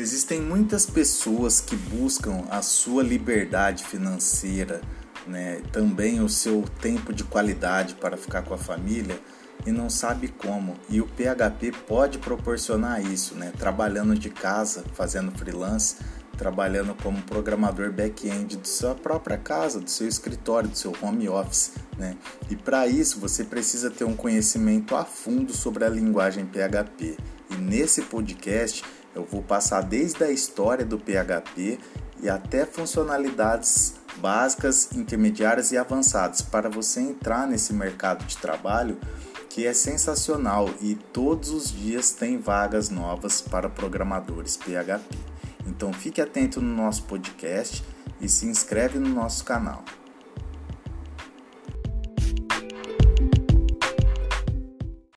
Existem muitas pessoas que buscam a sua liberdade financeira, né? também o seu tempo de qualidade para ficar com a família e não sabe como. E o PHP pode proporcionar isso, né? trabalhando de casa, fazendo freelance, trabalhando como programador back-end de sua própria casa, do seu escritório, do seu home office. Né? E para isso você precisa ter um conhecimento a fundo sobre a linguagem PHP. Nesse podcast eu vou passar desde a história do PHP e até funcionalidades básicas, intermediárias e avançadas para você entrar nesse mercado de trabalho que é sensacional e todos os dias tem vagas novas para programadores PHP. Então fique atento no nosso podcast e se inscreve no nosso canal.